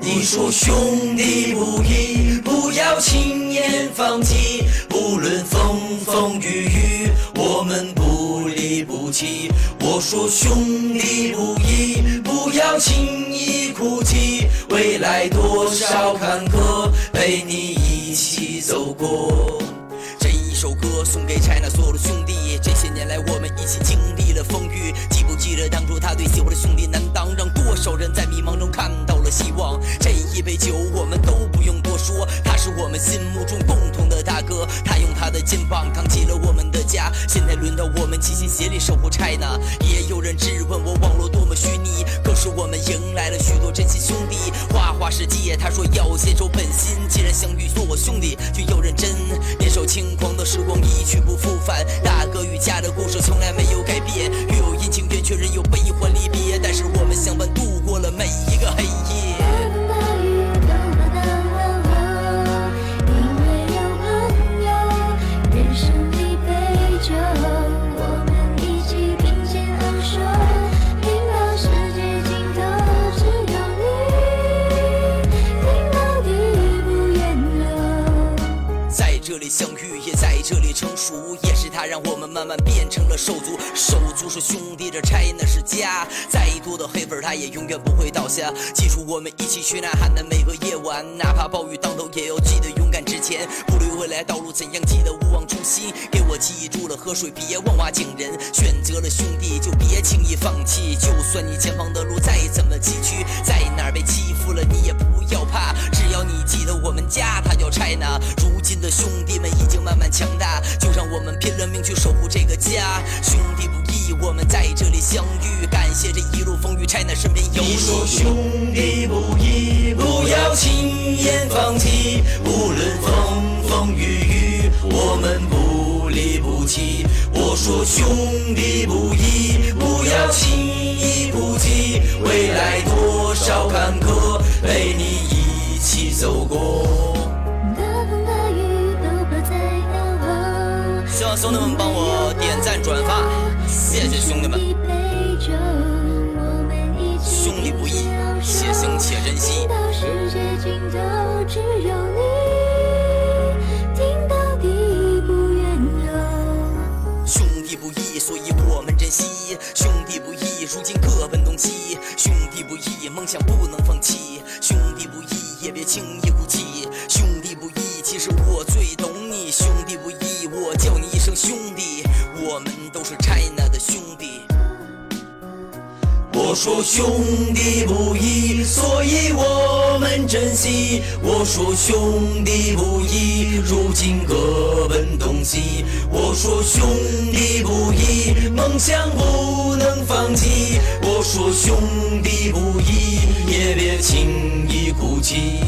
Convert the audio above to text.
你说兄弟不义，不要轻言放弃。不论风风雨雨，我们不离不弃。我说兄弟不义，不要轻易哭泣。未来多少坎坷，陪你一起走过。这一首歌送给 China 所有的兄弟。这些年来，我们一起经历了风雨，记不记得当初他对喜欢的兄弟难当，让多少人在迷茫中看到了希望。这一杯酒，我们都不用多说，他是我们心目中共同的大哥。他用他的肩膀扛起了我们的家，现在轮到我们齐心协力守护 China。也有人质问我网络多么虚拟，可是我们迎来了许多真心兄弟。花花世界，他说要坚守本心，既然相遇做我兄弟，就要认真。年少轻狂的时光一去不复返，相遇，也在这里成熟，也是他让我们慢慢变成了手足。手足是兄弟，这 China 是家。再多的黑粉，他也永远不会倒下。记住我们一起去呐喊的每个夜晚，哪怕暴雨当头，也要记得勇敢直前。不论未来道路怎样，记得勿忘初心。给我记住了喝水，别忘挖井人。选择了兄弟，就别轻易放弃。就算你前方的路再怎么崎岖，在哪儿被欺负了，你也不要怕。只要你记得我们家，它叫 China。如今的兄弟们已经慢慢强大，就让我们拼了命去守护这个家。兄弟不易，我们在这里相遇，感谢这一路风雨，China 身边有你说。兄弟不义，不要轻言放弃。无论风风雨雨，我们不离不弃。我说兄弟不义，不要轻易哭泣。未来多少坎坷，陪你希望兄弟们帮我点赞转发，谢谢兄弟们。兄弟不易，且行且珍惜。兄弟不易，所以我们珍惜。兄弟不易，如今各奔东西。兄弟不易，梦想不能放弃。兄弟不易，也别轻易哭泣。兄弟不易，其实我最懂你。兄弟不易，兄弟。我们都是 China 的兄弟。我说兄弟不义，所以我们珍惜。我说兄弟不义，如今各奔东西。我说兄弟不义，梦想不能放弃。我说兄弟不义，也别轻易哭泣。